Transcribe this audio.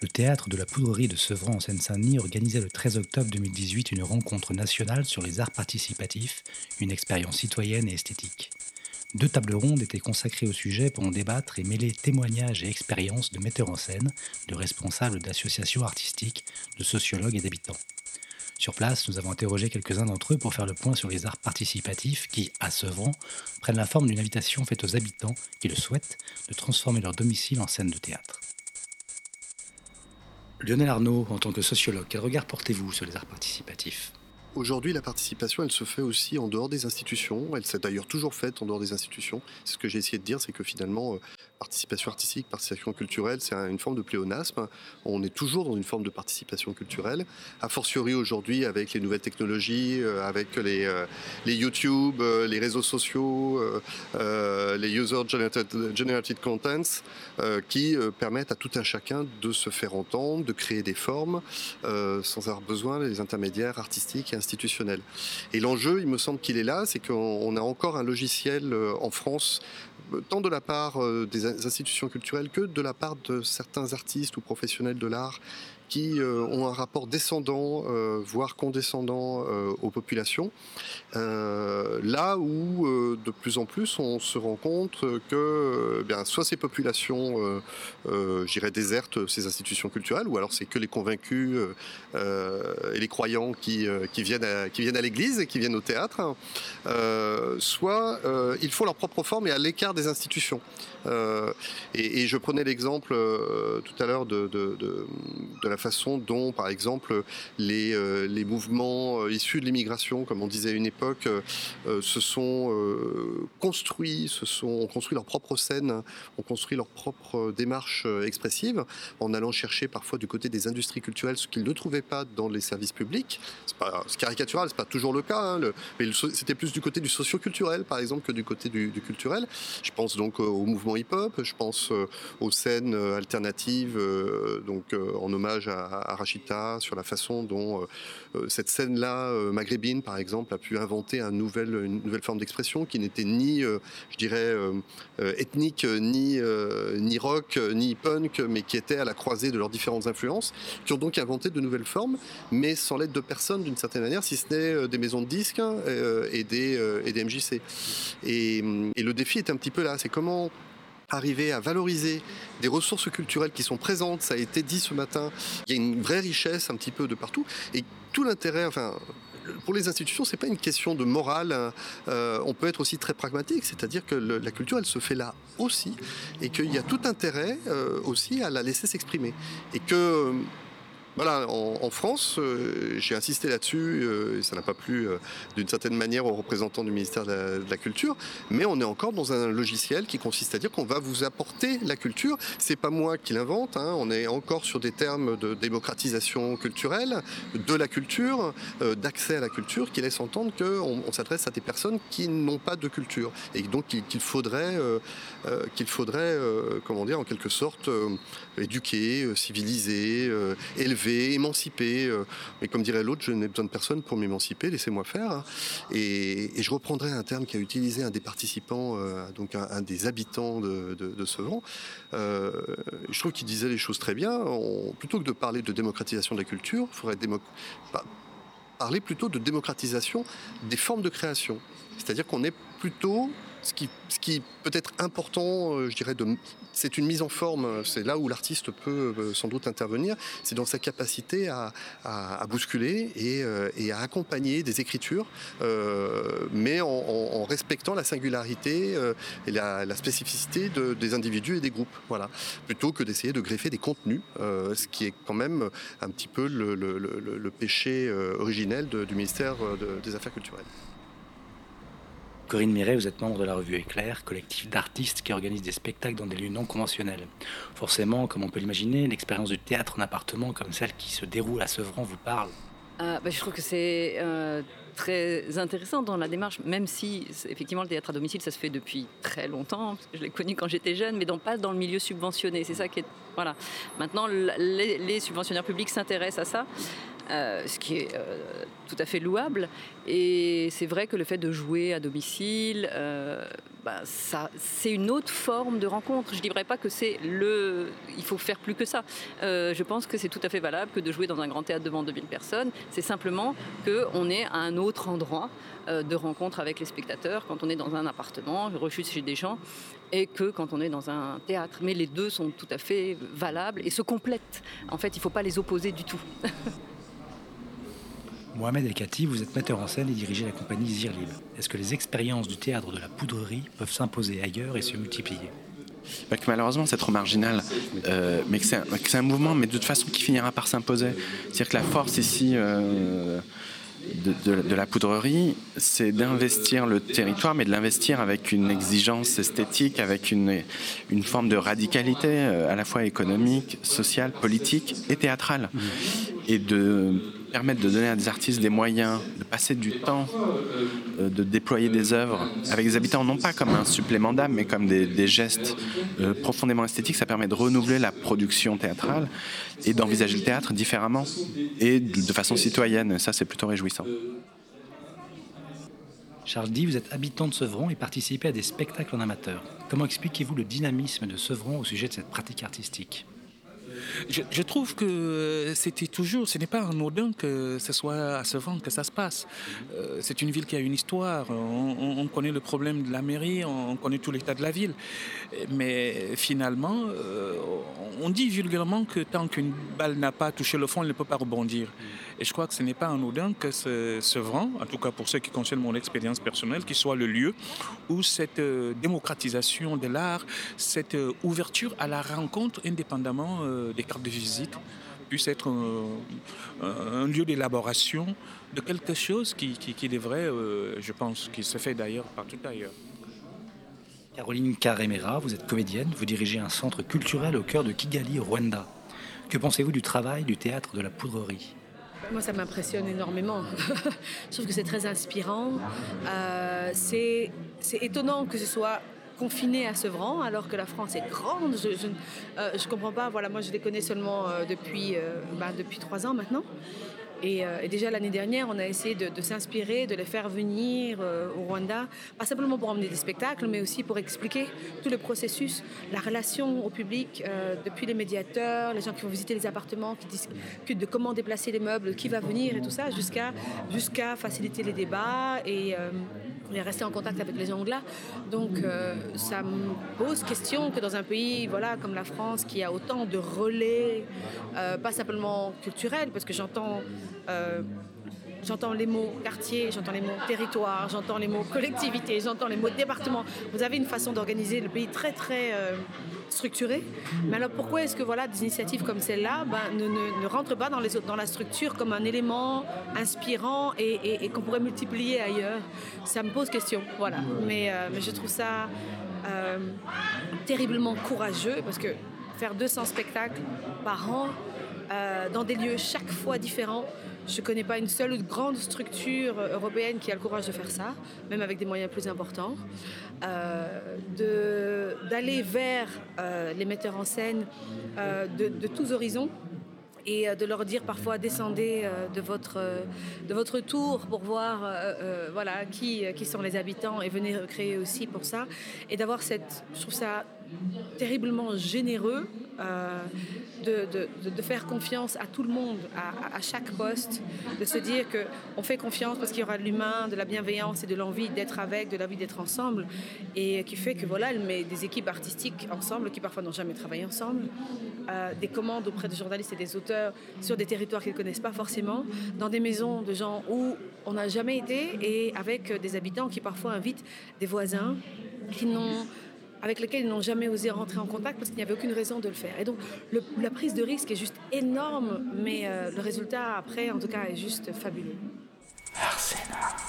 le théâtre de la Poudrerie de Sevran en Seine-Saint-Denis organisait le 13 octobre 2018 une rencontre nationale sur les arts participatifs, une expérience citoyenne et esthétique. Deux tables rondes étaient consacrées au sujet pour en débattre et mêler témoignages et expériences de metteurs en scène, de responsables d'associations artistiques, de sociologues et d'habitants. Sur place, nous avons interrogé quelques-uns d'entre eux pour faire le point sur les arts participatifs qui, à Sevran, prennent la forme d'une invitation faite aux habitants qui le souhaitent de transformer leur domicile en scène de théâtre. Lionel Arnaud, en tant que sociologue, quel regard portez-vous sur les arts participatifs? Aujourd'hui, la participation, elle se fait aussi en dehors des institutions. Elle s'est d'ailleurs toujours faite en dehors des institutions. Ce que j'ai essayé de dire, c'est que finalement, euh, participation artistique, participation culturelle, c'est une forme de pléonasme. On est toujours dans une forme de participation culturelle. A fortiori aujourd'hui avec les nouvelles technologies, euh, avec les, euh, les YouTube, euh, les réseaux sociaux, les user generated, contents, qui permettent à tout un chacun de se faire entendre, de créer des formes, sans avoir besoin des intermédiaires artistiques et institutionnels. Et l'enjeu, il me semble qu'il est là, c'est qu'on a encore un logiciel en France tant de la part des institutions culturelles que de la part de certains artistes ou professionnels de l'art qui euh, ont un rapport descendant, euh, voire condescendant euh, aux populations. là où de plus en plus on se rend compte que bien, soit ces populations, j'irais, désertent ces institutions culturelles, ou alors c'est que les convaincus et les croyants qui, viennent à, qui viennent à l'église et qui viennent au théâtre, soit ils font leur propre forme et à l'écart des institutions. Et, je prenais l'exemple tout à l'heure de, de, de, de la façon dont, par exemple, les, euh, les mouvements euh, issus de l'immigration, comme on disait à une époque, euh, se sont construits, se sont, ont construit leur propre scène, ont construit leur propre démarche expressive, en allant chercher parfois du côté des industries culturelles ce qu'ils ne trouvaient pas dans les services publics. C'est pas caricatural, c'est pas toujours le cas, hein, mais c'était plus du côté du socio-culturel, par exemple, que du côté du, du culturel. Je pense donc au mouvement hip-hop, je pense aux scènes alternatives, donc en hommage à, Rachita sur la façon dont euh, euh, cette scène-là, euh, maghrébine par exemple, a pu inventer une nouvelle forme d'expression qui n'était ni, je dirais, ethnique, ni, ni rock, ni punk, mais qui était à la croisée de leurs différentes influences, qui ont donc inventé de nouvelles formes, mais sans l'aide de personne d'une certaine manière, si ce n'est des maisons de disques et, des, et des MJC. Et, et le défi est un petit peu là, c'est comment arriver à valoriser des ressources culturelles qui sont présentes, ça a été dit ce matin, il y a une vraie richesse un petit peu de partout, et tout l'intérêt, enfin, pour les institutions, c'est pas une question de morale. Hein. Euh, on peut être aussi très pragmatique, c'est-à-dire que la culture, elle se fait là aussi, et qu'il y a tout intérêt euh, aussi à la laisser s'exprimer, et que voilà, en, France, euh, j'ai insisté là-dessus, euh, et ça n'a pas plu euh, d'une certaine manière aux représentants du ministère de la, Culture, mais on est encore dans un logiciel qui consiste à dire qu'on va vous apporter la culture. C'est pas moi qui l'invente, hein. on est encore sur des termes de démocratisation culturelle, de la culture, d'accès à la culture, qui laissent entendre qu'on on, s'adresse à des personnes qui n'ont pas de culture, et donc qu'il faudrait, qu'il faudrait comment dire, en quelque sorte, éduquer, civiliser, élever émanciper. Euh, mais comme dirait l'autre, je n'ai besoin de personne pour m'émanciper, laissez-moi faire. Hein. Et, je reprendrai un terme qu'a utilisé un des participants, euh, donc un, des habitants de, de, ce vent. Euh, je trouve qu'il disait les choses très bien. plutôt que de parler de démocratisation de la culture, il faudrait parler plutôt de démocratisation des formes de création. C'est-à-dire qu'on est plutôt ce qui, peut être important, je dirais, c'est une mise en forme. C'est là où l'artiste peut euh, sans doute intervenir. C'est dans sa capacité à, bousculer euh, et, à accompagner des écritures, euh, mais en, respectant la singularité et la, spécificité des individus et des groupes. Voilà. Plutôt que d'essayer de greffer des contenus, ce qui est quand même un petit peu le, péché originel du ministère des Affaires culturelles. Corinne Miret, vous êtes membre de la revue Éclair, collectif d'artistes qui organise des spectacles dans des lieux non conventionnels. Forcément, comme on peut l'imaginer, l'expérience du théâtre en appartement comme celle qui se déroule à Sevran vous parle. Euh, bah, je trouve que c'est euh, très intéressant dans la démarche, même si effectivement le théâtre à domicile, ça se fait depuis très longtemps, je l'ai connu quand j'étais jeune, mais pas dans le milieu subventionné. C'est ça qui est... Voilà. Maintenant, les, les subventionnaires publics s'intéressent à ça. Ce qui est tout à fait louable. Et c'est vrai que le fait de jouer à domicile, bah, ça, c'est une autre forme de rencontre. Je ne dirais pas que c'est le. Il faut faire plus que ça. je pense que c'est tout à fait valable que de jouer dans un grand théâtre devant 2000 personnes. C'est simplement qu'on est à un autre endroit de rencontre avec les spectateurs quand on est dans un appartement, rechute chez des gens, et que quand on est dans un théâtre. Mais les deux sont tout à fait valables et se complètent. En fait, il ne faut pas les opposer du tout. Mohamed El Khati, vous êtes metteur en scène et dirigez la compagnie Zirlib. Est-ce que les expériences du théâtre de la poudrerie peuvent s'imposer ailleurs et se multiplier? Bah, malheureusement c'est trop marginal, euh, mais que c'est un, mouvement, mais de toute façon qui finira par s'imposer. C'est-à-dire que la force ici euh, de, la poudrerie, c'est d'investir le territoire, mais de l'investir avec une exigence esthétique, avec une, une forme de radicalité euh, à la fois économique, sociale, politique et théâtrale. Mmh. Et de permettre de donner à des artistes des moyens de passer du temps, euh, de déployer des œuvres avec des habitants, non pas comme un supplément d'âme, mais comme des, gestes euh, profondément esthétiques. Ça permet de renouveler la production théâtrale et d'envisager le théâtre différemment et de, façon citoyenne. Ça, c'est plutôt réjouissant. Charles Di, vous êtes habitant de Sevron et participez à des spectacles en amateur. Comment expliquez-vous le dynamisme de Sevron au sujet de cette pratique artistique? Je, trouve que c'était toujours, ce n'est pas anodin que ce soit à Sevran que ça se passe. Euh, c'est une ville qui a une histoire. On, connaît le problème de la mairie, on connaît tout l'état de la ville. Mais finalement, euh, on dit vulgairement que tant qu'une balle n'a pas touché le fond, elle ne peut pas rebondir. Et je crois que ce n'est pas anodin que ce Sevran, en tout cas pour ce qui concerne mon expérience personnelle, qui soit le lieu où cette euh, démocratisation de l'art, cette ouverture à la rencontre indépendamment des cartes de visite puisse être un, lieu d'élaboration de quelque chose qui, devrait, euh, je pense, qui se fait d'ailleurs partout ailleurs. Caroline Caremera, vous êtes comédienne, vous dirigez un centre culturel au cœur de Kigali, Rwanda. Que pensez-vous du travail du théâtre de la poudrerie moi, ça m'impressionne énormément. je trouve que c'est très inspirant. Euh, c'est étonnant que ce soit confinés à Sevran, alors que la France est grande. Je ne euh, comprends pas. Voilà, moi, je les connais seulement euh, depuis, bah, depuis trois ans maintenant. Et, déjà l'année dernière, on a essayé de, s'inspirer, de les faire venir au Rwanda, pas simplement pour emmener des spectacles, mais aussi pour expliquer tout le processus, la relation au public, depuis les médiateurs, les gens qui vont visiter les appartements, qui discutent de comment déplacer les meubles, qui va venir et tout ça, jusqu'à jusqu'à faciliter les débats et est resté en contact avec les là. Donc euh, ça me pose question que dans un pays voilà, comme la France qui a autant de relais, euh, pas simplement culturels, parce que j'entends euh, J'entends les mots quartier, j'entends les mots territoire, j'entends les mots collectivité, j'entends les mots département. Vous avez une façon d'organiser le pays très très euh, structurée. Mais alors pourquoi est-ce que voilà, des initiatives comme celle-là ben, ne, rentrent pas dans, la structure comme un élément inspirant et, qu'on pourrait multiplier ailleurs? Ça me pose question. Voilà. Mais, euh, je trouve ça euh, terriblement courageux parce que faire 200 spectacles par an dans des lieux chaque fois différents, je ne connais pas une seule grande structure européenne qui a le courage de faire ça, même avec des moyens plus importants. Euh, D'aller vers euh, les metteurs en scène euh, de, tous horizons et euh, de leur dire parfois descendez de, votre, de votre tour pour voir voilà, qui, qui sont les habitants et venez recréer aussi pour ça. Et d'avoir cette, je trouve ça terriblement généreux euh, de, de, faire confiance à tout le monde, à, chaque poste, de se dire qu'on fait confiance parce qu'il y aura de l'humain, de la bienveillance et de l'envie d'être avec, de l'envie d'être ensemble, et qui fait que voilà, elle met des équipes artistiques ensemble qui parfois n'ont jamais travaillé ensemble, euh, des commandes auprès des journalistes et des auteurs sur des territoires qu'ils ne connaissent pas forcément, dans des maisons de gens où on n'a jamais été, et avec des habitants qui parfois invitent des voisins qui n'ont avec lesquels ils n'ont jamais osé rentrer en contact parce qu'il n'y avait aucune raison de le faire. Et donc la prise de risque est juste énorme, mais euh, le résultat après, en tout cas, est juste fabuleux. Arsena.